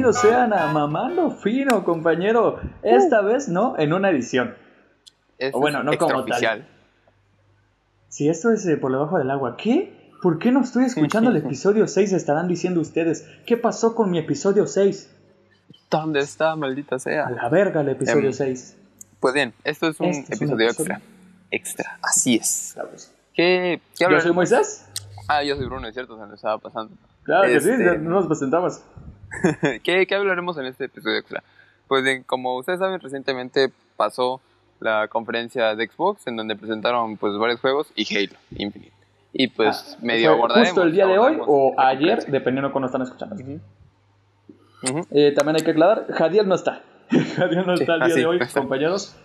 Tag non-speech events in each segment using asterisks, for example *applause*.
bienvenidos sean a Mamando Fino, compañero. Esta vez no, en una edición. Esto O bueno, no como tal. Si esto es eh, por debajo del agua, ¿qué? ¿Por qué no estoy escuchando el *laughs* episodio 6? Estarán diciendo ustedes. ¿Qué pasó con mi episodio 6? ¿Dónde está, maldita A sea? la verga el episodio Em, 6. Pues bien, esto es un Este episodio extra. Extra, así es. ¿Qué, qué Yo soy Moisés. Ah, yo soy Bruno, es cierto, se me estaba pasando. Claro que sí, Este- no nos presentamos. *laughs* ¿Qué, qué hablaremos en este episodio extra? Pues bien, como ustedes saben, recientemente pasó la conferencia de Xbox en donde presentaron pues varios juegos y Halo Infinite. Y pues Ah, medio abordaremos. Justo el día de hoy o ayer, dependiendo de cuándo están escuchando. Ujú. Ujú. Eh, también hay que aclarar, Jadiel no está. *laughs* Jadiel no Sí, está el ah, día sí, de hoy, está. compañeros.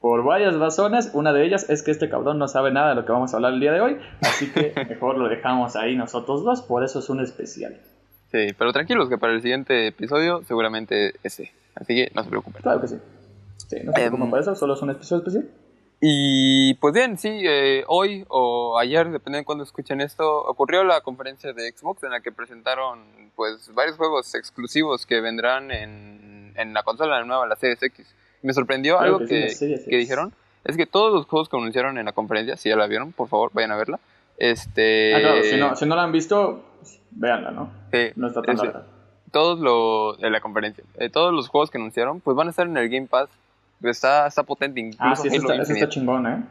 Por varias razones. Una de ellas es que este cabrón no sabe nada de lo que vamos a hablar el día de hoy. Así que *laughs* mejor lo dejamos ahí nosotros dos. Por eso es un especial. Sí, pero tranquilos que para el siguiente episodio seguramente ese. Así que no se preocupen. Claro que sí. Sí, no sé Em, cómo para eso, solo es un episodio especial. Y pues bien, sí, eh, hoy o ayer, depende de cuándo escuchen esto, ocurrió la conferencia de Xbox en la que presentaron pues varios juegos exclusivos que vendrán en, en la consola nueva, la Series X. Me sorprendió Claro algo que sí, que, dijeron, es que todos los juegos que anunciaron en la conferencia, si ya la vieron, por favor, vayan a verla. Este, ah, claro, si no, si no la han visto, véanla, ¿no? sí, No está tan ese- larga. todos los de la conferencia, eh, todos los juegos que anunciaron, pues van a estar en el Game Pass. Está, está potente, incluso Ah, sí, eso está, eso está chingón, ¿eh?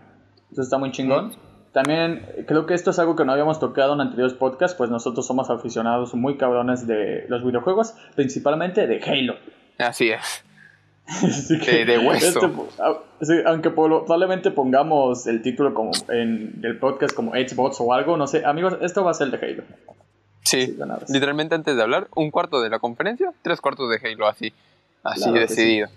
Eso está muy chingón. También eh, creo que esto es algo que no habíamos tocado en anteriores podcasts, pues nosotros somos aficionados muy cabrones de los videojuegos, principalmente de Halo. Así es. *laughs* Así De- de hueso. este, ah, aunque probablemente pongamos el título como en el podcast como Xbox o algo, no sé. Amigos, esto va a ser de Halo. Sí, Sí, literalmente antes de hablar, un cuarto de la conferencia, tres cuartos de Halo, así, así Claro decidido.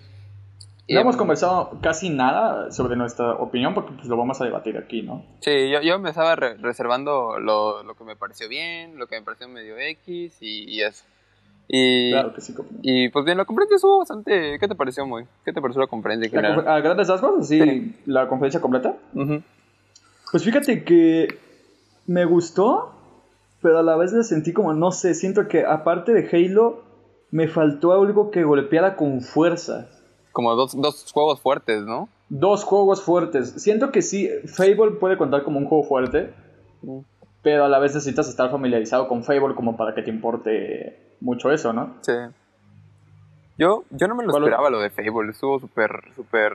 Y, No hemos em, conversado casi nada sobre nuestra opinión porque pues, lo vamos a debatir aquí, ¿no? Sí, yo, yo me estaba re- reservando lo, lo que me pareció bien, lo que me pareció medio X y, y eso. Y, Claro que sí. y pues bien, la conferencia estuvo bastante... ¿Qué te pareció, muy? ¿Qué te pareció la conferencia en La a grandes rasgos, sí, Sí. la conferencia completa. Ujú. Pues fíjate que me gustó, pero a la vez le sentí como, no sé, siento que aparte de Halo, me faltó algo que golpeara con fuerza. Como dos, dos juegos fuertes, ¿no? Dos juegos fuertes. Siento que sí, Fable puede contar como un juego fuerte, Mm. pero a la vez necesitas estar familiarizado con Fable como para que te importe mucho eso, ¿no? Sí. Yo, yo no me lo ¿Cuál- esperaba lo de Fable, estuvo súper, súper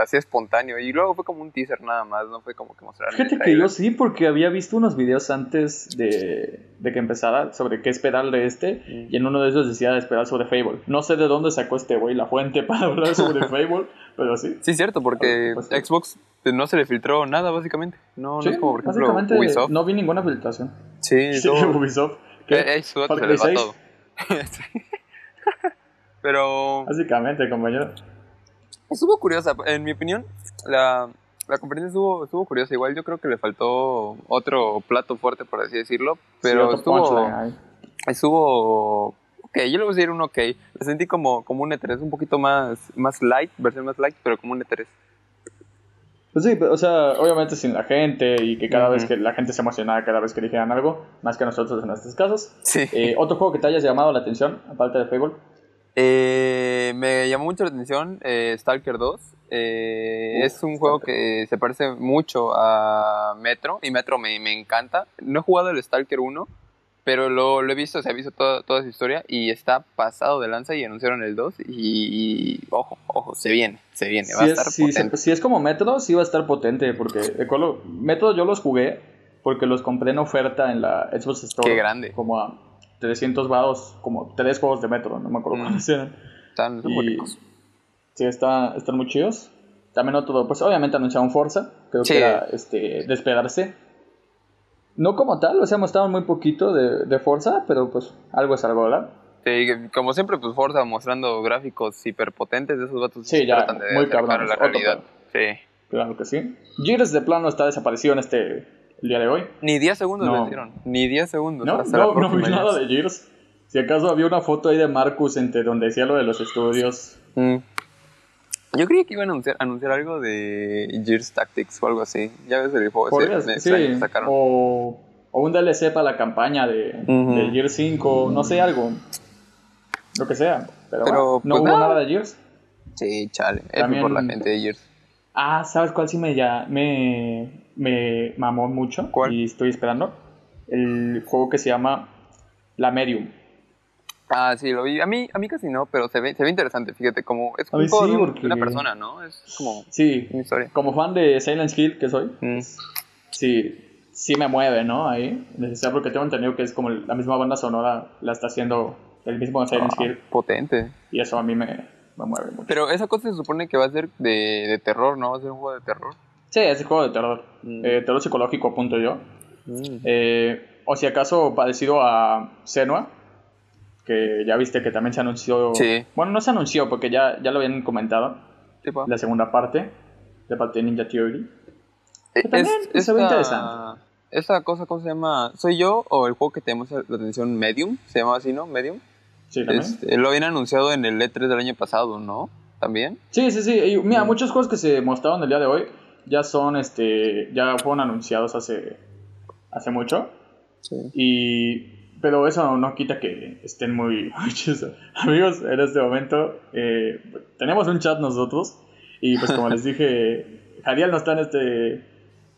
así espontáneo. Y luego fue como un teaser nada más, no fue como que mostraron el Fíjate que yo sí, porque había visto unos videos antes de, de que empezara sobre qué esperar de este, Mm. y en uno de esos decía esperar sobre Fable. No sé de dónde sacó este güey la fuente *laughs* para hablar sobre *laughs* Fable, pero sí. Sí, cierto, porque. Xbox pues, no se le filtró nada, básicamente. No, Sí, no es como, por ejemplo, Ubisoft. no vi ninguna filtración. Sí, *laughs* Sí, todo- Ubisoft. Eh, eh, se les va 6. todo. Pero Básicamente, compañero. estuvo curiosa, en mi opinión, la, la conferencia estuvo, estuvo curiosa. Igual yo creo que le faltó otro plato fuerte, por así decirlo. Pero Sí, estuvo, estuvo ok, yo le voy a decir un ok. Lo sentí como, como un E3, un poquito más, más light, versión más light, pero como un E E3. Pues sí, pero, o sea, obviamente sin la gente y que cada vez que la gente se emocionara cada vez que dijeran algo, más que nosotros en estos casos. Sí. Eh, otro juego que te hayas llamado la atención, aparte de Fable. Eh, me llamó mucho la atención eh, Stalker 2. Eh, Uf, es un juego que se parece mucho a Metro y Metro me, me encanta. No he jugado el Stalker 1, pero lo, lo he visto, se ha visto toda, toda su historia y está pasado de lanza y anunciaron el 2 y, y ojo, ojo, se viene, se viene, va Si a es, estar si, potente. si es como Metro, sí va a estar potente, porque Metro yo los jugué porque los compré en oferta en la Xbox Store. Qué grande. Como a 300 vados, como tres juegos de Metro, no me acuerdo Mm. cuáles eran. Están, muy ricos. Sí, está, están muy chidos. También otro, pues obviamente anunciaron Forza, creo Sí. que era este, de esperarse. No como tal, o sea, mostraron muy poquito de, de Forza, pero pues algo es algo, ¿verdad? Sí, como siempre, pues Forza mostrando gráficos hiperpotentes de esos vatos Sí, ya, muy cabrones, la realidad. Sí. Claro que sí. Gears de plano está desaparecido en este el día de hoy. Ni 10 segundos No. le dieron. Ni 10 segundos. No, no, no vi nada de Gears. Si acaso había una foto ahí de Marcus entre donde decía lo de los estudios. Mm. Yo creía que iban a anunciar, anunciar algo de Gears Tactics o algo así. Ya ves el juego ese. Sí, sacaron. o, o un DLC para la campaña de, Ujú. de Gears 5, no sé, algo. lo que sea. Pero, Pero, bueno, no pues, hubo nada. nada de Gears. Sí, chale. También- por la gente de Gears. Ah, ¿sabes cuál sí me, ya, me, me mamó mucho? ¿Cuál? Y estoy esperando. El juego que se llama La Medium. Ah, sí, lo vi. A mí, a mí casi no, pero se ve, se ve interesante, fíjate, como es juego sí, un- porque- una persona, ¿no? Es como Sí, una historia. como fan de Silent Hill que soy, Mm. sí, sí me mueve, ¿no? Ahí, necesario porque tengo entendido que es como la misma banda sonora la está haciendo el mismo Silent Ah, Hill potente. y eso a mí me, me mueve mucho. Pero esa cosa se supone que va a ser de, de terror, ¿no? Va a ser un juego de terror. Sí, es un juego de terror, Mm. eh, terror psicológico, apunto yo. Eh, o si acaso parecido a Senua, que ya viste que también se anunció. Sí. Bueno, no se anunció porque ya, ya lo habían comentado, Tipo, la segunda parte, de parte de Ninja Theory. eh, que también se ve interesante. Esa cosa, ¿cómo se llama? ¿Soy yo o el juego que tenemos la atención Medium? Se llama así, ¿no? Medium. Sí, también. Este, lo habían anunciado en el E3 del año pasado, ¿no? ¿También? Sí, sí, sí. Y mira, Mm. muchos juegos que se mostraron el día de hoy ya son, este, ya fueron anunciados hace, hace mucho. Sí. Y, pero eso no quita que estén muy *laughs* chidos. Amigos, en este momento eh, tenemos un chat nosotros. Y pues como les *laughs* dije, Jariel no está en este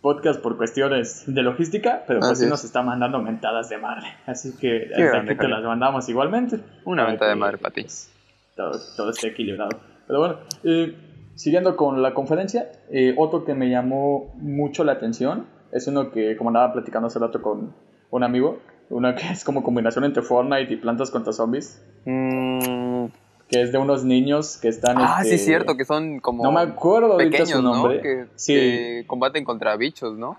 podcast por cuestiones de logística, pero pues Así sí es. nos está mandando mentadas de madre. Así que hasta aquí te las mandamos igualmente. Una mentada de madre para ti. pues, todo, todo esté equilibrado. Pero bueno, eh, siguiendo con la conferencia, eh, otro que me llamó mucho la atención es uno que, como andaba platicando hace rato con un amigo, uno que es como combinación entre Fortnite y Plantas contra Zombies, Mm, que es de unos niños que están... Ah, sí, este, es cierto, que son como No me acuerdo ahorita pequeños, su nombre. ¿no? Que, sí, que combaten contra bichos, ¿no?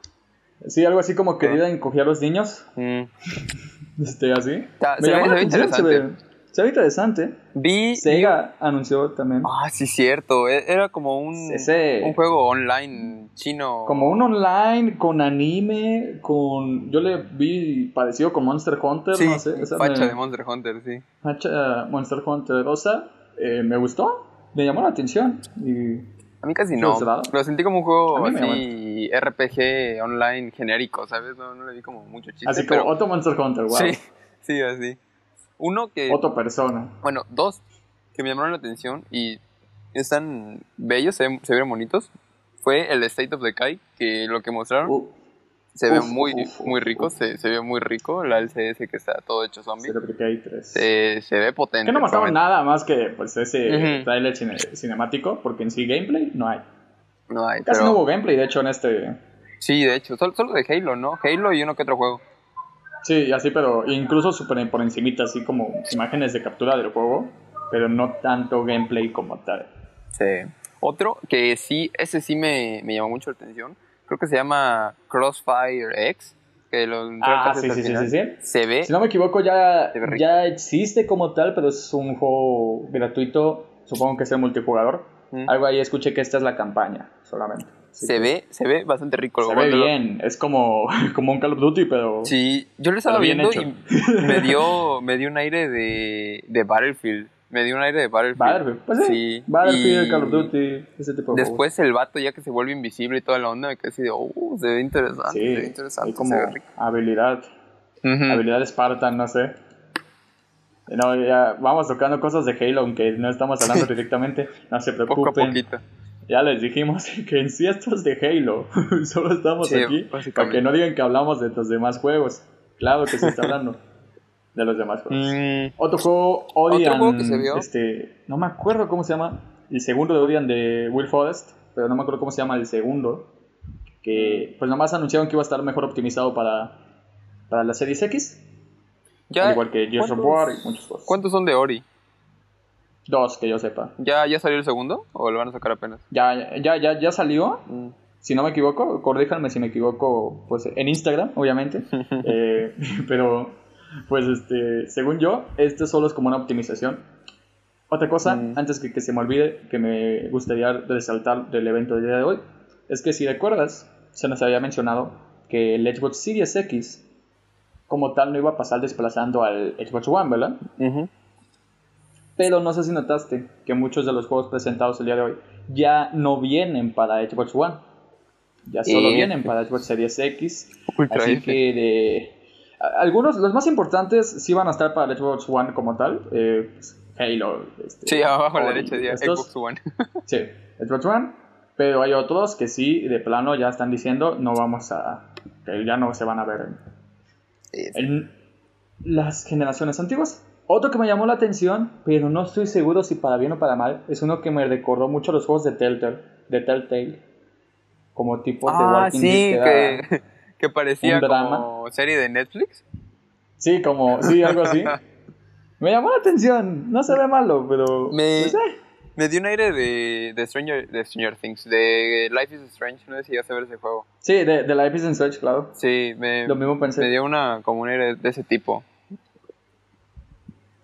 sí, algo así como que Ah. ayudan a encoger a los niños, Mm. *laughs* este, así. Ya, me se llamó ve- la se ve se interesante. ve, se ve interesante. Vi... Sega anunció también. Ah, sí, cierto. e- Era como un, Ese- un juego online chino. Como un online con anime, con. Yo le vi parecido con Monster Hunter, Sí, no sé. facha me- de Monster Hunter, sí. facha Monster Hunter Rosa. eh, me gustó, me llamó la atención. Y A mí casi ¿Sí no. lo sentí como un juego así RPG online genérico, ¿sabes? No, no le di como mucho chiste. así pero... como otro Monster Hunter, wow. Sí, *laughs* sí, así. Uno que... Otra persona. Bueno, dos que me llamaron la atención y están bellos, se, ven- se ven bonitos. Fue el State of Decay, que lo que mostraron Uh, se ve uf, muy, uf, muy rico, uf. Se, se ve muy rico. La LCS que está todo hecho zombie. Celebrity 3. Se, se ve potente. Que no mostraron nada más que pues ese Ujú. trailer cine- cinemático, porque en sí gameplay no hay. No hay, Casi pero- no hubo gameplay, de hecho, en este. Sí, de hecho, solo, solo de Halo, ¿no? Halo y uno que otro juego. Sí, así, pero incluso super por encimita, así como imágenes de captura del juego, pero no tanto gameplay como tal. Sí. Otro que sí, ese sí me, me llamó mucho la atención, creo que se llama Crossfire X, que lo Ah, sí, sí, sí, sí, sí. Se ve, Si no me equivoco, ya, ya existe como tal, pero es un juego gratuito. Supongo que es el multijugador. Mm. Algo ahí escuché que esta es la campaña solamente. Se que ve, se ve bastante rico. Se ve bien. Es como, *laughs* como un Call of Duty, pero. Sí, yo lo estaba viendo hecho. y me dio, me dio un aire de, de Battlefield. Me dio un aire de Battlefield. Battlefield. Pues sí. Sí, Battlefield, y Call of Duty, ese tipo de Después el vato ya que se vuelve invisible y toda la onda, me quedé así de, uh, se ve interesante, se ve interesante, como se ve rico. habilidad. Habilidad Spartan, no sé. No, ya vamos tocando cosas de Halo, aunque no estamos hablando directamente. No se Poco a preocupen. poquito. Ya les dijimos *laughs* que en sí esto es de Halo. *laughs* Solo estamos Sí, aquí para que no digan que hablamos de los demás juegos. Claro que se está *laughs* hablando de los demás juegos. Mm, Otro juego, Odian. juego que se vio? Este, no me acuerdo cómo se llama. El segundo de Odian de Will Forest. Pero no me acuerdo cómo se llama el segundo. Que pues nomás anunciaron que iba a estar mejor optimizado para, para la Series X. ya, al igual que Gears of ¿cuántos- War y muchos juegos. ¿Cuántos son de Ori? Dos, que yo sepa. ¿Ya, ¿Ya salió el segundo o lo van a sacar apenas? Ya, ya, ya, ya salió. Mm. Si no me equivoco, corríjanme si me equivoco, pues en Instagram, obviamente. *laughs* Eh, pero, pues, este, según yo, este solo es como una optimización. Otra cosa, Mm. antes que, que se me olvide, que me gustaría resaltar del evento del día de hoy, es que si recuerdas, se nos había mencionado que el Xbox Series X, como tal, no iba a pasar desplazando al Xbox One, ¿verdad? Pero no sé si notaste que muchos de los juegos presentados el día de hoy ya no vienen para Xbox One. Ya solo Eh. vienen para Xbox Series X. Así F. que de... Algunos, los más importantes, sí van a estar para el Xbox One como tal. Eh, pues, Halo. Este, sí, abajo a la derecha estos. Xbox One. *laughs* Sí, Xbox One. Pero hay otros que sí, de plano, ya están diciendo, no vamos a... que ya no se van a ver en, en las generaciones antiguas. Otro que me llamó la atención, pero no estoy seguro si para bien o para mal, es uno que me recordó mucho los juegos de Telltale. De Telltale. Como tipo de Ah, Walking sí, Dead. que que, que parecía un drama. como serie de Netflix. Sí, como, sí, algo así. *laughs* Me llamó la atención, no se ve malo, pero... Me-. Me dio un aire de, de, Stranger, de Stranger Things, de Life is Strange, no sé si llegaste a ver ese juego. Sí, de, de Life is Search, claro. Sí, me, Lo mismo pensé. me dio una, como un aire de ese tipo.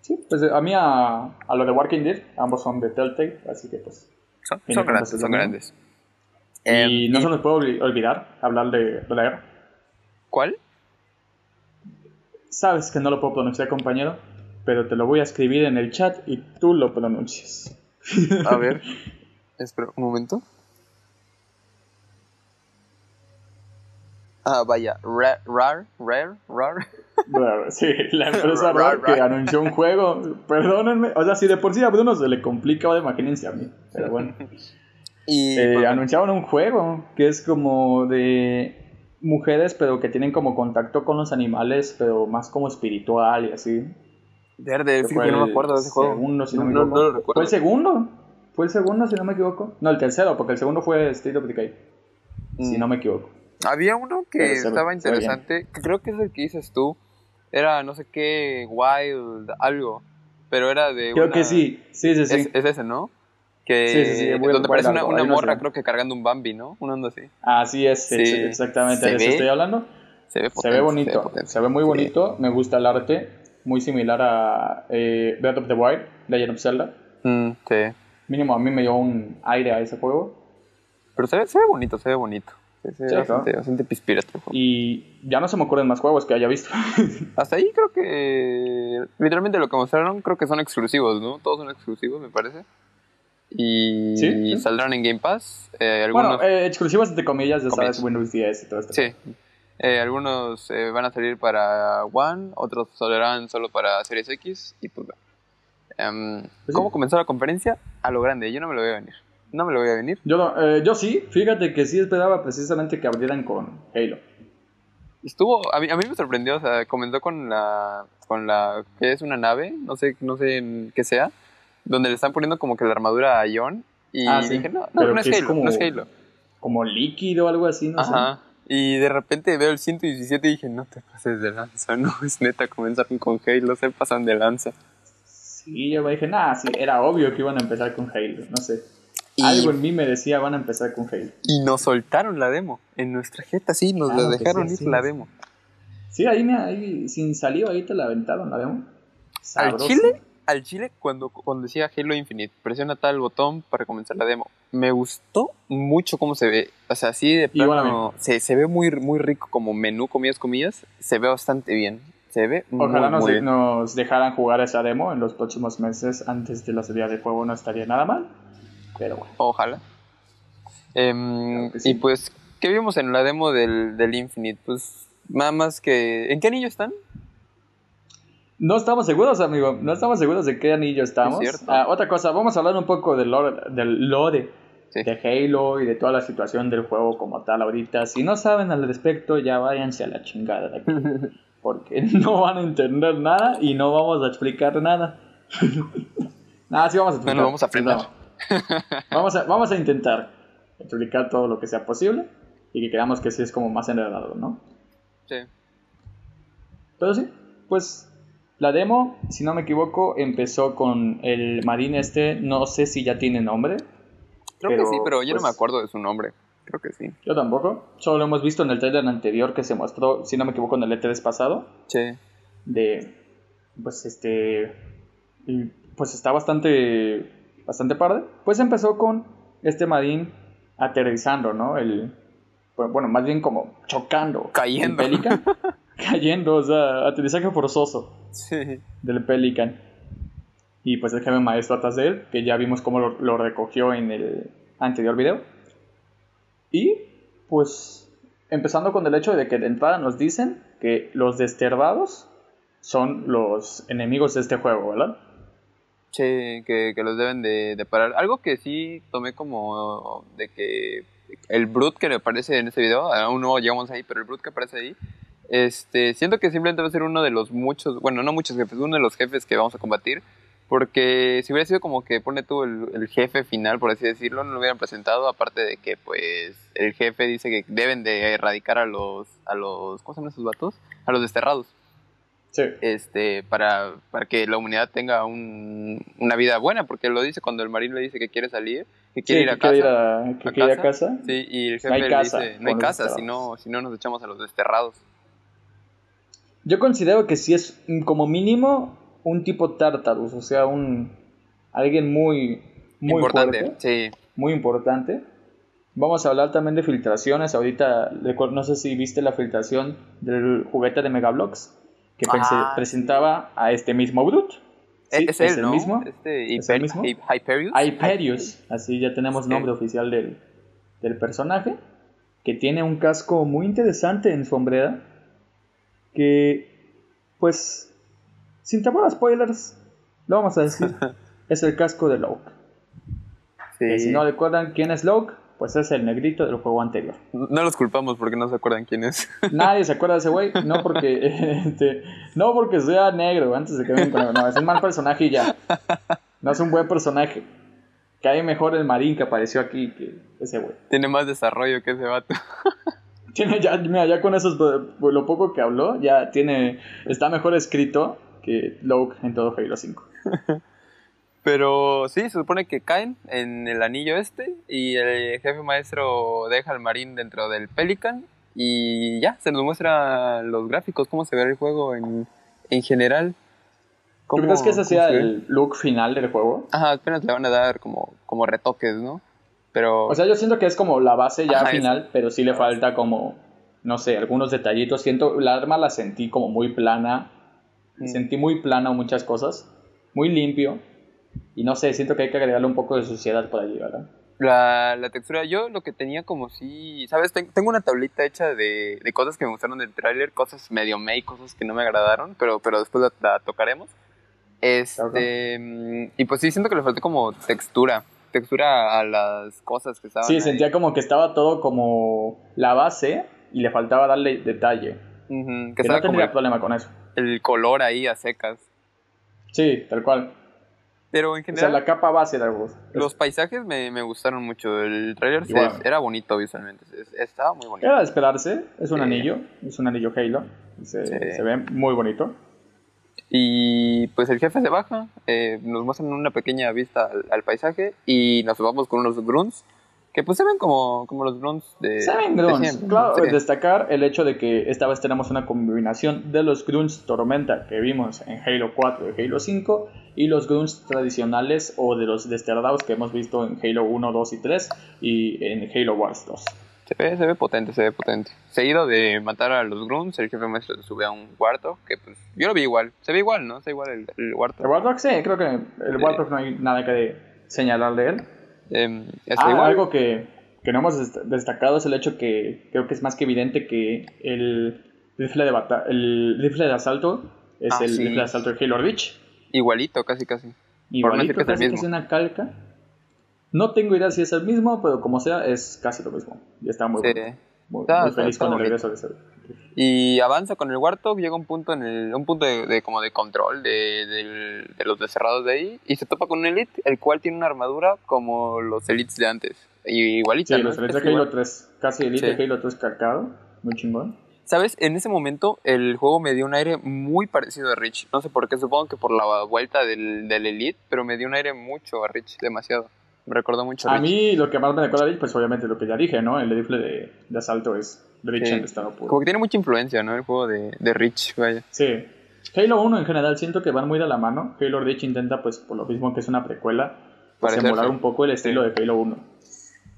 Sí, pues a mí a, a lo de Walking Dead, ambos son de Telltale, así que pues... Son, grandes, es son mismo. grandes. Y Em, no se nos puede olvi- olvidar hablar de Blair. ¿Cuál? Sabes que no lo puedo pronunciar, compañero, pero te lo voy a escribir en el chat y tú lo pronuncias. A ver, *laughs* espera un momento. Ah, vaya, Ra- Rar, Rare, Rar. Sí, la *laughs* empresa Ra- Rare que anunció un juego. Perdónenme, o sea, si de por sí a Bruno se le complica, ahora imagínense a mí. Pero bueno. *laughs* Y Eh, anunciaron un juego que es como de mujeres, pero que tienen como contacto con los animales, pero más como espiritual y así. verde, fue que no me acuerdo de ese juego. Segundo, si no, no, me no, equivoco. no lo recuerdo. Fue el segundo. Fue el segundo, si no me equivoco. No, el tercero, porque el segundo fue State of Decay. Si Mm. no me equivoco. Había uno que Pero estaba ve interesante, creo que es el que dices tú. Era no sé qué, Wild, algo. Pero era de. Creo una- que sí. Sí, sí, sí. Es, es ese, ¿no? Que, Sí, sí, sí, donde parece una, una no morra, sé. creo que cargando un Bambi, ¿no? Un onda así. Así es, Sí. ex- exactamente Se de eso ve- estoy hablando. Se ve Se potente. ve bonito, potente. se ve muy bonito. Me gusta el arte, muy similar a eh, Breath of the Wild, Legend of Zelda. Mm, sí. Mínimo a mí me dio un aire a ese juego. Pero se ve, se ve bonito, se ve bonito. Sí, bastante, pispireta. Y ya no se me ocurren más juegos que haya visto. *laughs* Hasta ahí creo que. Literalmente lo que mostraron, creo que son exclusivos, ¿no? Todos son exclusivos, me parece. Y Sí, saldrán en Game Pass. Eh, algunos. bueno, eh, exclusivas entre comillas, ya sabes. Windows 10 y todo esto. Sí. Eh, algunos van a salir para One, otros saldrán solo para Series X y pues sí. ¿Cómo comenzó la conferencia? A lo grande, yo no me lo voy a venir. No me lo voy a venir. Yo, no- eh, yo sí, fíjate que sí esperaba precisamente que abrieran con Halo. Estuvo, a mí, a mí me sorprendió, o sea, comenzó con la, con la, que es una nave, no sé, no sé qué sea, donde le están poniendo como que la armadura a Ion y Ah, sí. dije, no, no, no es Halo, como- no es Halo. Como líquido o algo así, no Ajá. Y de repente veo el 117 y dije, no te pases de lanza, no es neta comenzar con Halo, se pasan de lanza. Sí, yo me dije, nah, sí, era obvio que iban a empezar con Halo, no sé. Y- Algo en mí me decía, van a empezar con Halo. Y nos soltaron la demo. En nuestra jeta, sí, nos Ah, la dejaron sí, ir sí. la demo. Sí, ahí, ahí sin saliva, ahí te la aventaron, la demo. Al Sabroso. chile, al chile, cuando, cuando decía Halo Infinite, presiona tal botón para comenzar la demo. Me gustó mucho cómo se ve. O sea, así de plano, se, se ve muy, muy rico como menú, comillas, comillas. Se ve bastante bien. Se ve Ojalá muy, nos, muy bien. nos dejaran jugar esa demo en los próximos meses antes de la salida del juego, no estaría nada mal. Pero bueno. Ojalá. Em, Claro que sí. Y pues, ¿qué vimos en la demo del, del Infinite? Pues nada más que... ¿En qué anillo están? No estamos seguros, amigo. No estamos seguros de qué anillo estamos. Es cierto. Ah, otra cosa, vamos a hablar un poco del lore, del lore Sí. de Halo y de toda la situación del juego como tal ahorita. Si no saben al respecto, ya váyanse a la chingada de aquí. *laughs* Porque no van a entender nada y no vamos a explicar nada. *laughs* nada, sí vamos a explicar. No, no, vamos a aprender. No. *laughs* Vamos, a, vamos a intentar explicar todo lo que sea posible y que creamos que sí es como más enredado, ¿no? Sí. Pero sí, pues la demo, si no me equivoco, empezó con el marín este, no sé si ya tiene nombre. Creo Pero, que sí, pero yo no pues- me acuerdo de su nombre. Creo que sí. Yo tampoco. Solo lo hemos visto en el trailer anterior que se mostró, si no me equivoco, en el E3 pasado. Sí. De. Pues este. Pues está bastante. Bastante padre. Pues empezó con este marín aterrizando, ¿no? El. pues, Bueno, más bien como chocando. Cayendo. El Pelican. *laughs* Cayendo, o sea, aterrizaje forzoso. Sí. del Pelican. Y pues el jefe maestro atrás de él, que ya vimos cómo lo, lo recogió en el anterior video. Y pues empezando con el hecho de que de entrada nos dicen que los desterrados son los enemigos de este juego, ¿verdad? Que, que los deben de, de, parar. Algo que sí tomé como de que el Brute que aparece en este video, aún no llegamos ahí, pero el Brute que aparece ahí, este, siento que simplemente va a ser uno de los muchos, bueno, no muchos jefes, uno de los jefes que vamos a combatir. Porque si hubiera sido como que pone tú el, el, jefe final, por así decirlo, no lo hubieran presentado, aparte de que pues el jefe dice que deben de erradicar a los, a los, ¿cómo se llaman esos vatos? A los desterrados. Sí. Este, para, para que la humanidad tenga un, una vida buena, porque lo dice cuando el marino le dice que quiere salir, que quiere Sí, ir a que casa. quiere ir a, que a quiere ir a casa. Sí, y el No jefe le casa dice, no hay casa, si no, si no nos echamos a los desterrados. Yo considero que sí es como mínimo un tipo Tartarus, o sea, un alguien muy, muy Importante, fuerte, sí. muy importante. Vamos a hablar también de filtraciones. Ahorita, no sé si viste la filtración del juguete de Megablox que Ah, presentaba a este mismo Brute. Sí, es, él, el ¿no? mismo. Este, ¿Es el mismo? Hy- Hyperius. Hyperius, así ya tenemos Sí. nombre oficial del, del personaje, que tiene un casco muy interesante en su hombrera, que, pues, sin temor a spoilers, lo vamos a decir, *laughs* es el casco de. Que Sí. si no recuerdan quién es Loke, pues es el negrito del juego anterior. No los culpamos porque no se acuerdan quién es. *laughs* Nadie se acuerda de ese güey, no porque, *laughs* este, no porque sea negro, antes de que vengan con no, es un mal personaje y ya. No es un buen personaje. Cae mejor el marín que apareció aquí que ese güey. Tiene más desarrollo que ese vato. *laughs* Tiene ya, mira, ya con esos, por lo poco que habló, ya tiene, está mejor escrito que Loke en todo Halo 5. Pero sí, se supone que caen en el anillo este y el jefe maestro deja al marín dentro del Pelican y ya, se nos muestra los gráficos, cómo se ve el juego en, en general. ¿Tú cómo- crees que ese sea el look final del juego? Ajá, apenas le van a dar como, como retoques, ¿no? Pero... O sea, yo siento que es como la base ya Ajá, final, pero sí le falta como, no sé, algunos detallitos. Siento, la arma la sentí como muy plana, Mm. sentí muy plana muchas cosas, muy limpio. Y no sé, siento que hay que agregarle un poco de suciedad por allí, ¿verdad? La, la textura, yo lo que tenía como si, ¿sabes? Ten- tengo una tablita hecha de, de cosas que me gustaron del tráiler, cosas medio May, cosas que no me agradaron, pero, pero después la, la tocaremos. Este, y pues sí, siento que le faltó como textura, textura a las cosas que estaban Sí, ahí. sentía como que estaba todo como la base y le faltaba darle detalle. Ujú, que Que estaba no tendría problema con eso. el color ahí a secas. Sí, tal cual. Pero en O sea, general, la capa base de algo. los paisajes me, me gustaron mucho. El tráiler se- Igual. era bonito visualmente, es- estaba muy bonito. Era de esperarse, es un Sí. anillo, es un anillo Halo. Se, Sí. se ve muy bonito. Y pues el jefe se baja, eh, nos muestran una pequeña vista al, al paisaje y nos vamos con unos grunts que pues se ven como, como los grunts de, Se ven de grunts. siempre. Claro, Sí. destacar el hecho de que esta vez tenemos una combinación de los grunts Tormenta que vimos en Halo 4 y Halo 5 y los grunts tradicionales o de los desterrados que hemos visto en Halo 1, 2 y 3 y en Halo Wars 2. Se ve, se ve potente, se ve potente. Seguido de matar a los grunts, el jefe maestro sube a un cuarto que pues yo lo vi igual, se ve igual, ¿no? Se ve igual el, el Warthog. El Warthog sí, creo que el. Warthog no hay nada que señalar de él. Está Ah, igual. algo que, que no hemos dest- destacado es el hecho que creo que es más que evidente que el rifle de, bata el rifle de asalto es Ah, el sí. rifle de asalto de Halo Reach. Igualito, casi casi. Por no Igualito, decir que es el casi que es una calca. No tengo idea si es el mismo, pero como sea, es casi lo mismo. Y está muy, Sí. bueno. muy, Está- muy está- feliz está con el regreso de ese. Y avanza con el Warthog, llega un punto en el, un punto de, de como de control de, del- de los desterrados de ahí y se topa con un Elite, el cual tiene una armadura como los Elites de antes. Y igualita, Sí, ¿no? los Es de Halo igual. 3, casi Elite Sí. de Halo 3 calcado. Muy chingón. ¿Sabes? En ese momento el juego me dio un aire muy parecido a Rich. No sé por qué, supongo que por la vuelta del, del Elite, pero me dio un aire mucho a Rich, demasiado. Me recordó mucho a, A Rich. mí lo que más me recuerda a Reach, pues obviamente lo que ya dije, ¿no? El rifle de, de asalto es Reach Sí. en estado puro. Como que tiene mucha influencia, ¿no? El juego de, de Rich, vaya. Sí. Halo 1 en general siento que van muy de la mano. Halo Reach intenta, pues por lo mismo que es una precuela, pues, emular un poco el estilo de Halo 1.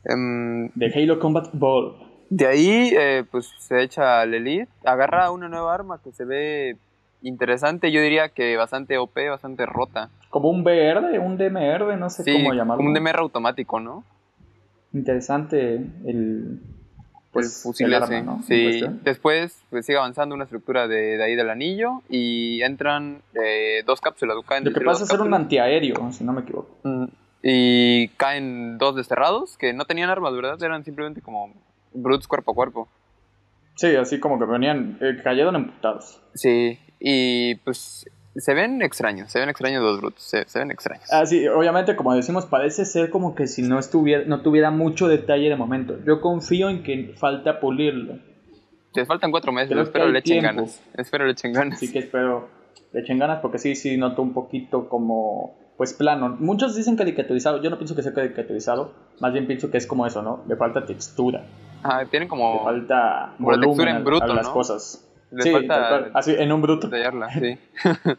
Em, De Halo Combat Ball. De ahí, eh, pues se echa al Elite, agarra una nueva arma que se ve interesante, yo diría que bastante OP, bastante rota. Como un BR, un DMR, no sé Sí, cómo llamarlo. como un DMR automático, ¿no? Interesante el, pues, fusil el arma, ¿no? Sí. Después pues, sigue avanzando una estructura de, de ahí del anillo y entran eh, dos cápsulas. Caen Lo que pasa es ser un antiaéreo, si no me equivoco. Mm, Y caen dos desterrados que no tenían armas, ¿verdad? Eran simplemente como brutes cuerpo a cuerpo. Sí, así como que venían, eh, cayeron emputados. Sí, y pues se ven extraños, se ven extraños los brutes, se, se ven extraños. Ah, sí, obviamente, como decimos, parece ser como que si no estuviera, no tuviera mucho detalle de momento. Yo confío en que falta pulirlo. Les faltan cuatro meses, Creo espero le echen ganas. Espero le echen ganas. Así que espero le echen ganas porque sí, sí noto un poquito como, pues plano. Muchos dicen caricaturizado, yo no pienso que sea caricaturizado, más bien pienso que es como eso, ¿no? Le falta textura, Ah, tienen le como falta como volumen textura en a- bruto, a las ¿no? cosas. Le sí, falta- así, en un bruto. detallarla, *laughs* sí. *laughs*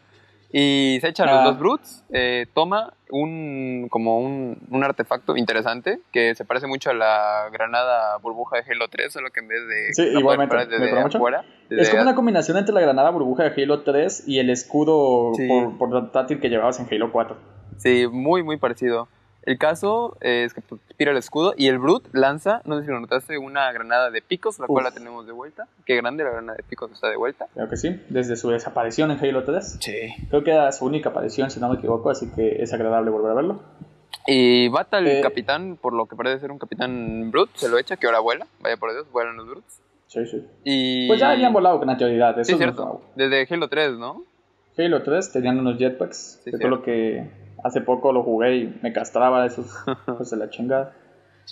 y se echan Ah. los dos brutes, eh, toma un como un, un artefacto interesante que se parece mucho a la granada burbuja de Halo 3, solo que en vez de Sí, no igualmente, me desde Es como una combinación entre la granada burbuja de Halo 3 y el escudo Sí. por, portátil que llevabas en Halo 4. Sí, muy, muy parecido. El caso es que tira el escudo y el Brute lanza, no sé si lo notaste, una granada de picos, la cual la tenemos de vuelta. Qué grande la granada de picos está de vuelta. Creo que sí, desde su desaparición en Halo 3. Sí. Creo que era su única aparición, si no me equivoco, así que es agradable volver a verlo. Y mata al Eh. capitán, por lo que parece ser un capitán Brute, se lo echa, que ahora vuela, vaya por Dios, vuelan los Brutes. Sí, sí. Y... Pues ya habían volado con anterioridad, eso Sí, es cierto. Desde Halo 3, ¿no? Halo 3 tenían unos jetpacks. Sí, Recuerdo que hace poco lo jugué y me castraba de esos *laughs* pues de la chingada.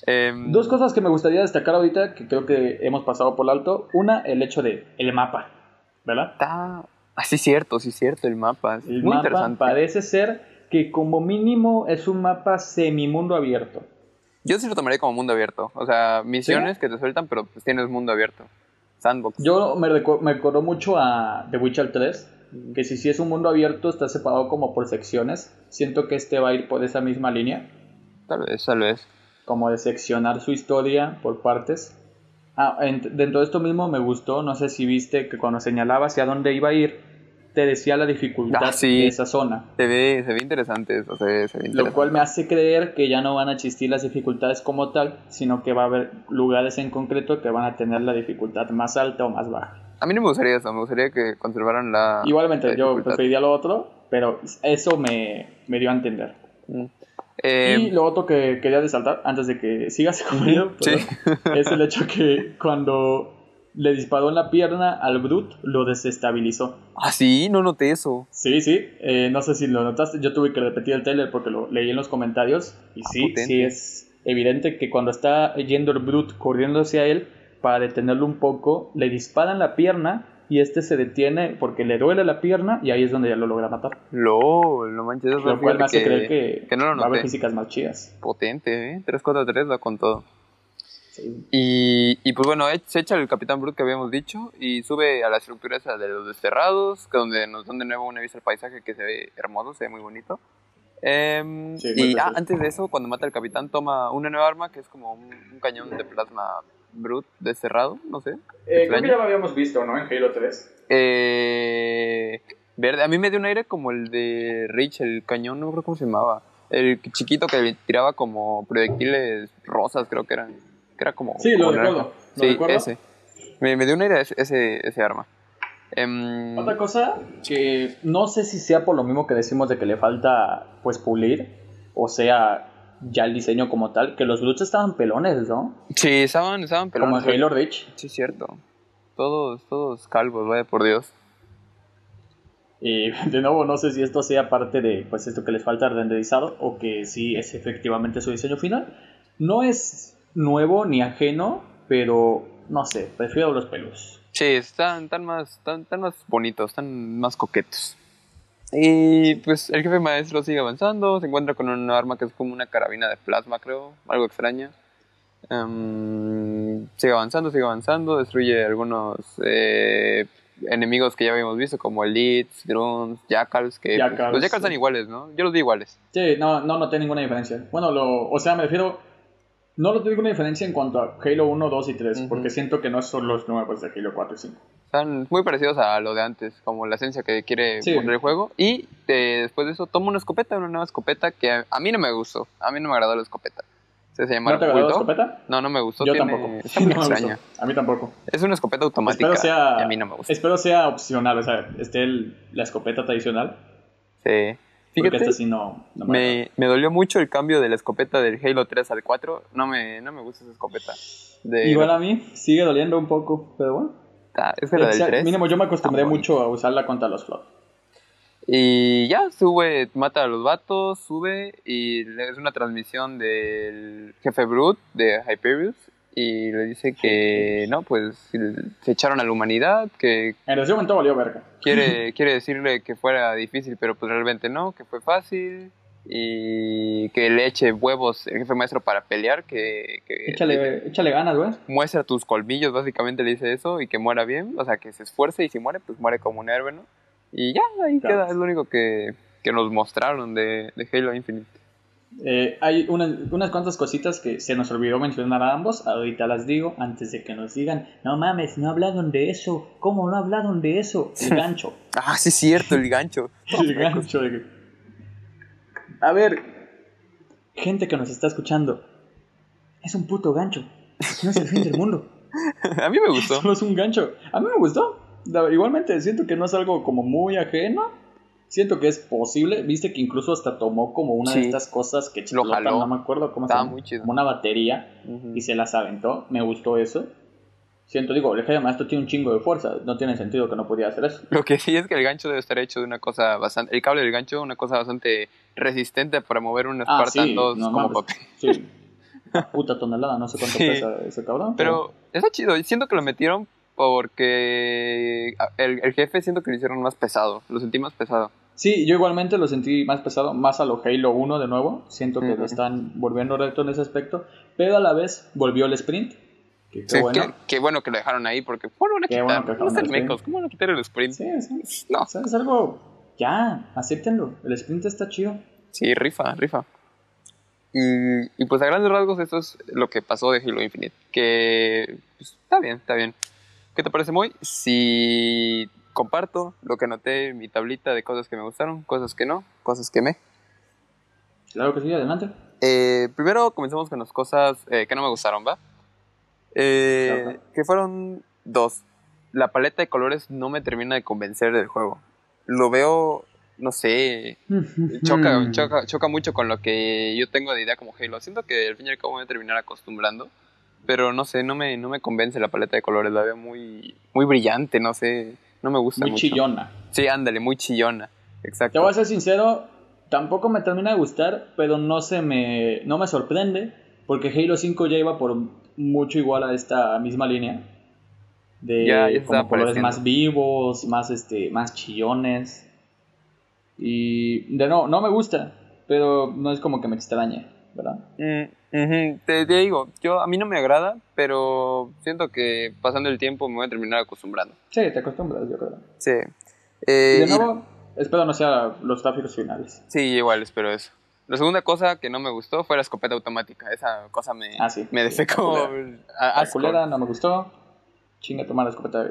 Em, Dos cosas que me gustaría destacar ahorita que creo que hemos pasado por alto. Una, el hecho de el mapa, ¿verdad? Está... Ah, sí, cierto, sí, cierto, el mapa. es El muy mapa interesante. parece ser que como mínimo es un mapa semimundo abierto. Yo sí lo tomaría como mundo abierto. O sea, misiones que te sueltan, pero pues tienes mundo abierto. Sandbox. Yo me, recu- me recordó mucho a The Witcher 3, que si sí es un mundo abierto está separado como por secciones. Siento que este va a ir por esa misma línea, Tal vez, tal vez. como de seccionar su historia por partes. Ah, en- dentro de esto mismo me gustó, no sé si viste que cuando señalaba hacia dónde iba a ir, te decía la dificultad Ah, sí. de esa zona. Se ve, se ve interesante eso, se ve, se ve Lo interesante. cual me hace creer que ya no van a existir las dificultades como tal, sino que va a haber lugares en concreto que van a tener la dificultad más alta o más baja. A mí no me gustaría eso, me gustaría que conservaran la... Igualmente, la yo preferiría lo otro, pero eso me, me dio a entender. Mm. Eh, y lo otro que quería resaltar, antes de que sigas *laughs* conmigo, Sí. es el hecho que cuando le disparó en la pierna al Brute, lo desestabilizó. Ah, sí, no noté eso. Sí, sí, eh, no sé si lo notaste, yo tuve que repetir el trailer porque lo leí en los comentarios y sí, potente. sí es evidente que cuando está yendo el Brute corriendo hacia él, para detenerlo un poco, le disparan la pierna y este se detiene porque le duele la pierna y ahí es donde ya lo logra matar. LOL, no manches, Lo cual me hace fíjate creer que, que no lo va a haber físicas más chidas. Potente, ¿eh? 343 va con todo. Sí. Y, y pues bueno, se echa el Capitán Brute que habíamos dicho y sube a la estructura esa de los desterrados, que donde nos dan de nuevo una vista al paisaje que se ve hermoso, se ve muy bonito. Em, Sí, y ah, antes de eso, cuando mata al capitán, toma una nueva arma que es como un, un cañón de plasma Brute desterrado, no sé. Eh, creo que ya lo habíamos visto, ¿no? En Halo 3. Eh, verde. A mí me dio un aire como el de Rich, el cañón, no creo cómo se llamaba. El chiquito que le tiraba como proyectiles rosas, creo que eran. Que era como. Sí, lo como recuerdo, lo Sí, recuerdo. ese. Me, me dio un aire ese, ese, arma. Em, Otra cosa que no sé si sea por lo mismo que decimos de que le falta pues pulir, o sea, ya el diseño como tal, que los Brutes estaban pelones, ¿no? sí, estaban, estaban Como pelones. en Halo Reach. Sí, cierto. Todos, todos calvos, vaya por Dios. Y *laughs* de nuevo, no sé si esto sea parte de pues esto que les falta renderizado o que sí es efectivamente su diseño final. No es nuevo ni ajeno, pero no sé, prefiero los pelos. Sí, están, tan más, están, están más bonitos, están más coquetos. Y pues el jefe maestro sigue avanzando, se encuentra con una arma que es como una carabina de plasma, creo, algo extraña. Em, sigue avanzando, sigue avanzando, destruye algunos eh, enemigos que ya habíamos visto, como elites, drones, jackals, que pues, Jackals, los jackals sí. están iguales, ¿no? Yo los vi iguales. Sí, no, no noté ninguna diferencia. Bueno, lo, o sea, me refiero. No noté ninguna diferencia en cuanto a Halo 1, 2 y 3, Ujú. porque siento que no son los nuevos de Halo 4 y 5. Están muy parecidos a lo de antes, como la esencia que quiere Sí. mostrar el juego. Y eh, después de eso toma una escopeta, una nueva escopeta que a, a mí no me gustó, a mí no me agradó la escopeta. Se llama ¿No te agradó la escopeta? No, no me gustó. Yo tiene- tampoco. *laughs* Está muy No me extraña. A mí tampoco. Es una escopeta automática Espero sea, y a mí no me gusta. espero sea opcional, o sea, esté el- la escopeta tradicional. Sí. Fíjate, esta sí no, no me, me, me dolió mucho el cambio de la escopeta del Halo 3 al 4. No me, no me gusta esa escopeta. De, Igual a mí sigue doliendo un poco, pero bueno. Ah, es que la del Exacto, 3. Mínimo yo me acostumbré mucho a usarla contra los flots. Y ya, sube, mata a los vatos, sube y es una transmisión del jefe Brute de Hyperius y le dice que no, pues se echaron a la humanidad, que En ese momento valió verga. quiere, *laughs* quiere decirle que fuera difícil, pero pues realmente no, que fue fácil y que le eche huevos el jefe maestro para pelear, que, que Échale, échale ganas, güey. muestra tus colmillos, básicamente le dice eso, y que muera bien, o sea, que se esfuerce y si muere, pues muere como un héroe, ¿no? Y ya, ahí Claro. queda, es lo único que, que nos mostraron de, de Halo Infinite. Eh, hay unas, unas cuantas cositas que se nos olvidó mencionar a ambos. Ahorita las digo antes de que nos digan: No mames, no hablaron de eso. ¿Cómo no hablaron de eso? El gancho. *laughs* Ah, sí, es cierto, el gancho. *laughs* El gancho. de- A ver, gente que nos está escuchando, es un puto gancho. No es el fin del mundo. *laughs* A mí me gustó. Solo es un gancho. A mí me gustó. Igualmente, siento que no es algo como muy ajeno. Siento que es posible. Viste que incluso hasta tomó como una Sí. de estas cosas que Lo explotan, no me acuerdo cómo Estaba se muy chido. Como una batería y se las aventó. Me gustó eso. Siento, digo, el jefe maestro tiene un chingo de fuerza. No tiene sentido que no pudiera hacer eso. Lo que sí es que el gancho debe estar hecho de una cosa bastante. El cable del gancho, una cosa bastante resistente para mover un Ah, Spartan sí, 2 no como papel. Sí. *laughs* Puta tonelada, no sé cuánto Sí. pesa ese cabrón. Pero está chido. Siento que lo metieron porque el, el jefe siento que lo hicieron más pesado. Lo sentí más pesado. Sí, yo igualmente lo sentí más pesado, más a lo Halo 1 de nuevo. Siento que Ujú. lo están volviendo recto en ese aspecto. Pero a la vez volvió el sprint. Que qué Sí, bueno. qué, qué bueno que lo dejaron ahí porque ¿cómo lo van a Qué quitar? bueno que mecos, ¿cómo van a quitar el sprint? Sí, sí. *laughs* No, O sea, es algo. Ya, acéptenlo. El sprint está chido. sí, rifa, rifa. Y, y pues a grandes rasgos eso es lo que pasó de Halo Infinite. Que pues, está bien, está bien. ¿Qué te parece, Moy? Si comparto lo que anoté en mi tablita de cosas que me gustaron, cosas que no, cosas que me. Claro que sí, adelante. Eh, primero comencemos con las cosas eh, que no me gustaron, ¿va? Eh, Claro. que fueron dos. La paleta de colores no me termina de convencer del juego. Lo veo, no sé, *laughs* choca, choca, choca mucho con lo que yo tengo de idea como Halo. Siento que al fin y al cabo me voy a terminar acostumbrando. Pero no sé, no me, no me convence la paleta de colores. La veo muy, muy brillante, no sé. No me gusta Muy mucho. chillona. Sí, ándale, muy chillona. Te Exacto. voy a ser sincero, tampoco me termina de gustar, pero no se me no me sorprende porque Halo 5 ya iba por mucho igual a esta misma línea de Ya, ya se como colores más vivos, más este más chillones. Y de no no me gusta, pero no es como que me extrañe, ¿verdad? Mm, Te, te digo, yo a mí no me agrada, pero siento que pasando el tiempo me voy a terminar acostumbrando. Sí, te acostumbras, yo creo. Sí. Y Eh, de y- nuevo, espero no sea los tráficos finales. sí, igual espero eso. La segunda cosa que no me gustó fue la escopeta automática. Esa cosa me, Ah, sí. me a- La asco. culera no me gustó. Chinga tomar la escopeta.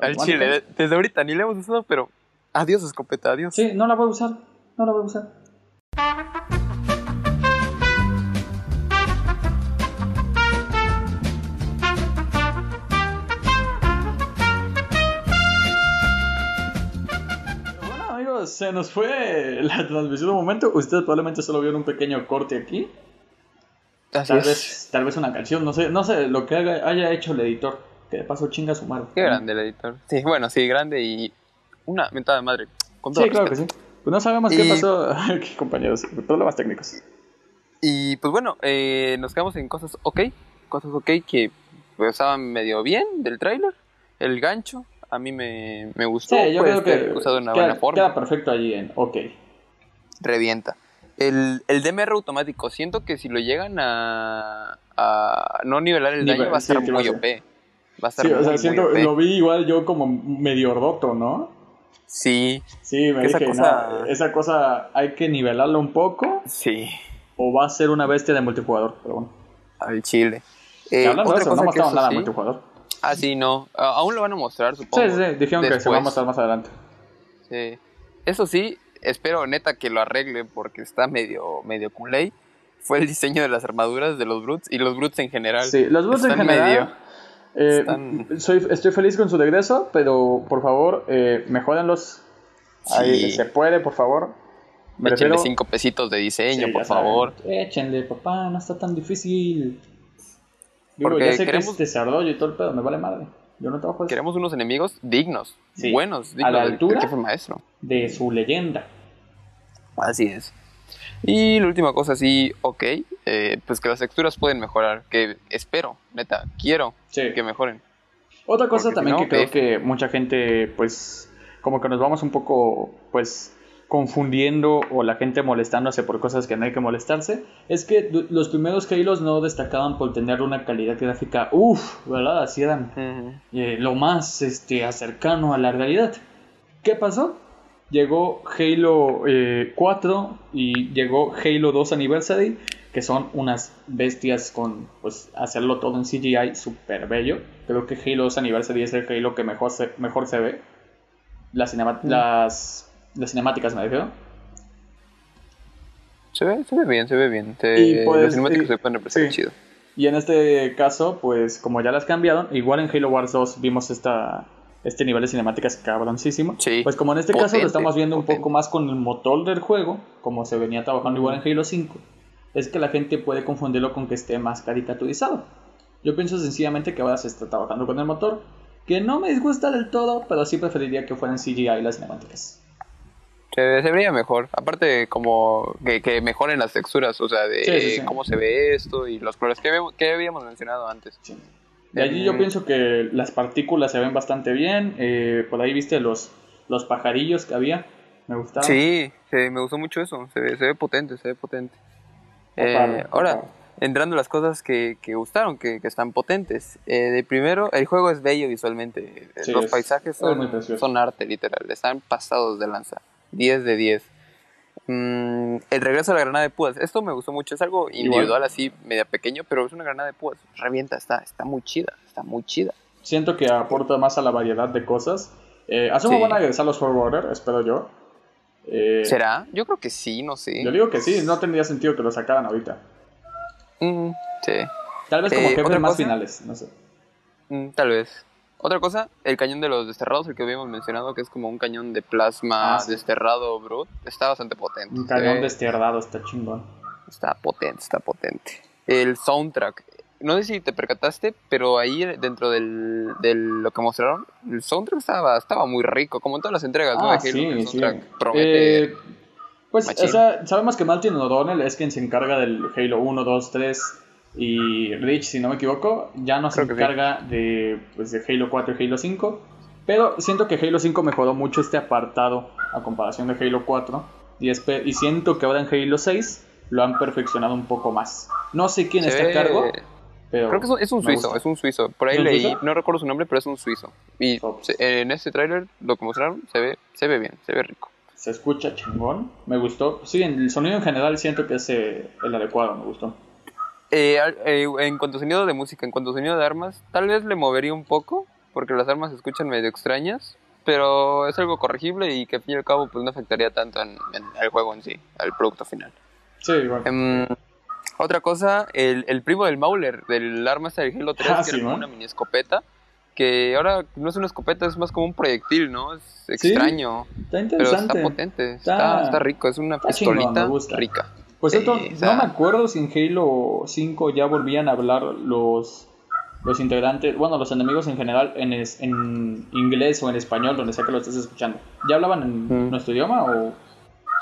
al chile. de- Desde ahorita ni le hemos usado, pero adiós escopeta, adiós. Sí, no la voy a usar. No la voy a usar. Amigos, se nos fue la transmisión un momento. Ustedes probablemente solo vieron un pequeño corte aquí. Así Tal es. vez, tal vez una canción, no sé, no sé lo que haga- haya hecho el editor. Que de paso chinga su madre. Qué grande el editor. Sí, bueno, sí, grande y una mentada de madre. Con todo Sí, claro que sí. Pues no sabemos qué pasó *laughs* aquí, compañeros. Problemas técnicos. Y pues bueno, eh, nos quedamos en cosas ok. Cosas ok que pues, estaban medio bien del tráiler. El gancho, a mí me, me gustó. Sí, yo puede creo ser que usado de una queda, buena forma. queda perfecto allí en OK. revienta. El, el DMR automático, siento que si lo llegan a, a no nivelar el Nivel- daño va a sí, a muy ser. OP. Va a estar Sí, o muy, sea, muy siento, OP. lo vi igual yo como medio roto, ¿no? Sí, Sí, me Que esa dije, cosa- no, esa cosa hay que nivelarla un poco sí, o va a ser una bestia de multijugador, pero bueno. al chile. Que Eh, hablando de otra eso, no cosa que mostraron eso nada sí- multijugador. Ah, sí, no. Aún lo van a mostrar, supongo. Sí, sí, dijeron que se va a mostrar más adelante. Sí. Eso sí, espero neta que lo arregle porque está medio, medio culé. fue el diseño de las armaduras de los Brutes y los Brutes en general. Sí, los Brutes en general. eh, están- soy, estoy feliz con su regreso, pero por favor, eh, mejórenlos. Ahí Sí. se puede, por favor. Me Échenle refiero- cinco pesitos de diseño, Sí, por saben. favor. Échenle, papá, no está tan difícil. Digo, Porque ya sé que queremos- es desarrollo y todo el pedo, me vale madre. Yo no trabajo eso. Queremos unos enemigos dignos, Sí. buenos, A dignos la del- altura. del jefe maestro. De su leyenda. Así es. Y la última cosa, sí, ok, eh, pues que las texturas pueden mejorar, que espero, neta, quiero Sí. que mejoren. Otra cosa Porque si también no, que creo que mucha gente, pues, como que nos vamos un poco, pues, confundiendo o la gente molestándose por cosas que no hay que molestarse, es que los primeros Halos no destacaban por tener una calidad gráfica, uff, ¿verdad? Así eran eh, lo más este, cercano a la realidad. ¿Qué pasó? Llegó Halo eh, 4 y llegó Halo 2 Anniversary, que son unas bestias con pues hacerlo todo en CGI súper bello. Creo que Halo 2 Anniversary es el Halo que mejor se, mejor se ve. Las, cinema- las, las cinemáticas me refiero. Se ve, se ve bien, se ve bien. Te, Y, pues, los cinemáticos y- se pueden representar sí. chido. Y en este caso, pues como ya las cambiaron, igual en Halo Wars 2 vimos esta, este nivel de cinemáticas cabroncísimo. Sí, Pues como en este caso lo estamos viendo un poco más con el motor del juego, como se venía trabajando igual en Halo 5, es que la gente puede confundirlo con que esté más caricaturizado. Yo pienso sencillamente que ahora se está trabajando con el motor, que no me disgusta del todo, pero sí preferiría que fueran CGI las cinemáticas. Se, se vería mejor. Aparte, como que, que mejoren las texturas, o sea, de Sí, sí, sí. cómo se ve esto y los colores que, habíamos- que habíamos mencionado antes. Sí. De allí yo Mm. pienso que las partículas se ven bastante bien. eh, por ahí viste los, los pajarillos que había. Me gustaron. Sí, sí, me gustó mucho eso. Se ve, se ve potente, se ve potente. Eh, padre, ahora, padre. entrando las cosas que, que gustaron, que, que están potentes. Eh, de primero, el juego es bello visualmente. Los es- paisajes son, son arte, literal. Están pasados de lanza. 10 de 10. Mm, el regreso a la granada de púas. Esto me gustó mucho. Es algo individual, así, media pequeño, pero es una granada de púas. Revienta, está, está muy chida. Está muy chida. Siento que aporta más a la variedad de cosas. Eh, asumo Sí. van a regresar los Forwarder, espero yo. Eh, ¿Será? Yo creo que sí, no sé. Yo digo que sí, no tendría sentido que lo sacaran ahorita. Mm, sí. Tal vez como Eh, que ¿otra más cosa? finales, no sé. Mm, tal vez. Otra cosa, el cañón de los desterrados, el que habíamos mencionado, que es como un cañón de plasma Ah, sí. desterrado brut, está bastante potente. Un cañón ve- desterrado está chingón. Está potente, está potente. El soundtrack. No sé si te percataste, pero ahí dentro del, de lo que mostraron, el soundtrack estaba, estaba muy rico, como en todas las entregas, ¿no? Ah, De Halo, el sí, sí. soundtrack promete. Eh, pues, machín. o sea, sabemos que Martin O'Donnell es quien se encarga del Halo 1, 2, 3 y Rich, si no me equivoco, ya no se sí. encarga de, pues, de Halo 4 y Halo 5. Pero siento que Halo 5 mejoró mucho este apartado a comparación de Halo 4. Y, siento que ahora en Halo 6 lo han perfeccionado un poco más. No sé quién está a cargo, pero. Creo que es un, es un me suizo, gusta. es un suizo. Por ahí ¿Es un leí, suizo? no recuerdo su nombre, pero es un suizo. Y Ops. se- en este tráiler, lo que mostraron, se ve, se ve bien, se ve rico. Se escucha chingón, me gustó. Sí, en el sonido en general siento que es eh, el adecuado, me gustó. Eh, eh, en cuanto a sonido de música, en cuanto a sonido de armas, tal vez le movería un poco, porque las armas se escuchan medio extrañas, pero es algo corregible y que al fin y al cabo pues no afectaría tanto en, en el juego en sí, al producto final. Sí, igual. Em, otra cosa, el, el primo del Mauler, del arma esta del Halo 3, Ah, que sí, era como ¿no? una mini escopeta, que ahora no es una escopeta, es más como un proyectil, ¿no? Es Sí, extraño, Está pero interesante. está potente, Está- está, está rico, es una está chingón, pistolita gusta. rica. Pues Sí, esto, o sea- no me acuerdo si en Halo 5 ya volvían a hablar los, los integrantes, bueno, los enemigos en general en, es- en inglés o en español, donde sea que lo estés escuchando. ¿Ya hablaban en Mm. nuestro idioma o,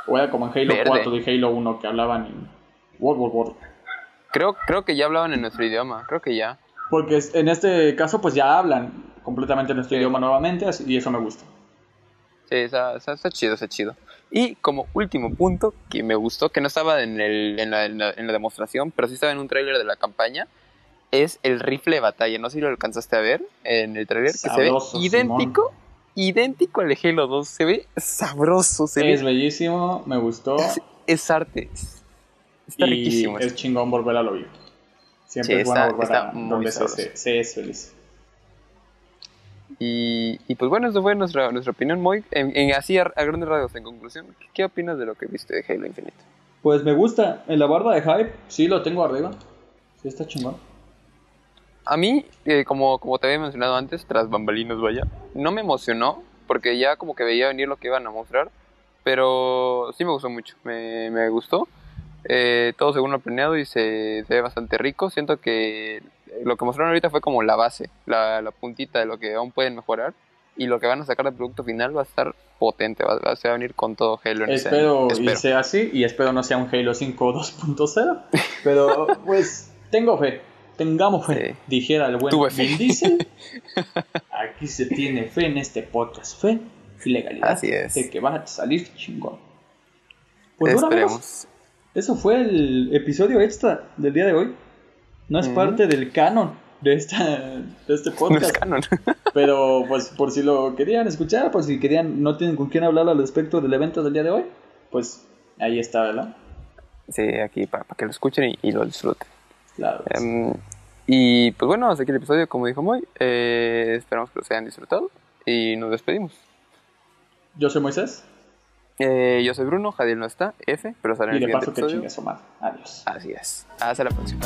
o era como en Halo Verde. 4 y Halo 1 que hablaban en World War War? Creo, creo que ya hablaban en nuestro idioma, creo que ya. Porque en este caso pues ya hablan completamente nuestro Sí. idioma nuevamente y eso me gusta. Sí, está, está, está chido, está chido. Y como último punto que me gustó, que no estaba en, el, en, la, en, la, en la demostración, pero sí estaba en un tráiler de la campaña, es el rifle de batalla. No sé si lo alcanzaste a ver en el tráiler, que Sabroso, se ve idéntico, idéntico al de Halo 2. Se ve sabroso, se Es ve, bellísimo, me gustó. es, es arte. es- está y riquísimo. Es chingón volver a lo vivo. Siempre Sí, es bueno está- volver está a donde se- se es feliz. Y, y pues bueno, eso fue nuestra, nuestra opinión, muy en, en así a, a grandes rasgos. En conclusión, ¿qué, qué opinas de lo que viste de Halo Infinite? Pues me gusta. En la barra de hype, sí lo tengo arriba. Sí, está chingón. A mí, eh, como, como te había mencionado antes, tras bambalinas, vaya, no me emocionó, porque ya como que veía venir lo que iban a mostrar, pero sí me gustó mucho, me, me gustó. Eh, todo según lo planeado y se, se, ve bastante rico. Siento que lo que mostraron ahorita fue como la base, la, la, puntita de lo que aún pueden mejorar. Y lo que van a sacar del producto final va a estar potente, va, va a venir con todo Halo. En espero, ese año. y sea así, y espero no sea un Halo 5 2.0. Pero *laughs* pues tengo fe, tengamos fe, sí. dijera el buen Diesel. *laughs* Aquí se tiene fe en este podcast, fe y legalidad. Así es. De que va a salir chingón. Pues Esperemos. Bueno, eso fue el episodio extra del día de hoy. No es mm. parte del canon de, esta, de este podcast. *laughs* No es canon. *laughs* pero pues por si lo querían escuchar, por si querían, no tienen con quién hablar al respecto del evento del día de hoy, pues ahí está, ¿verdad? Sí, aquí para, para que lo escuchen y, y lo disfruten. Claro. Um, y pues bueno, hasta aquí el episodio, como dijo Moy. Eh, esperamos que lo hayan disfrutado y nos despedimos. Yo soy Moisés. Eh, yo soy Bruno, Jadiel no está, F, pero sale en y el de paso siguiente que episodio. chingue su madre. Adiós. Así es. Hasta la próxima.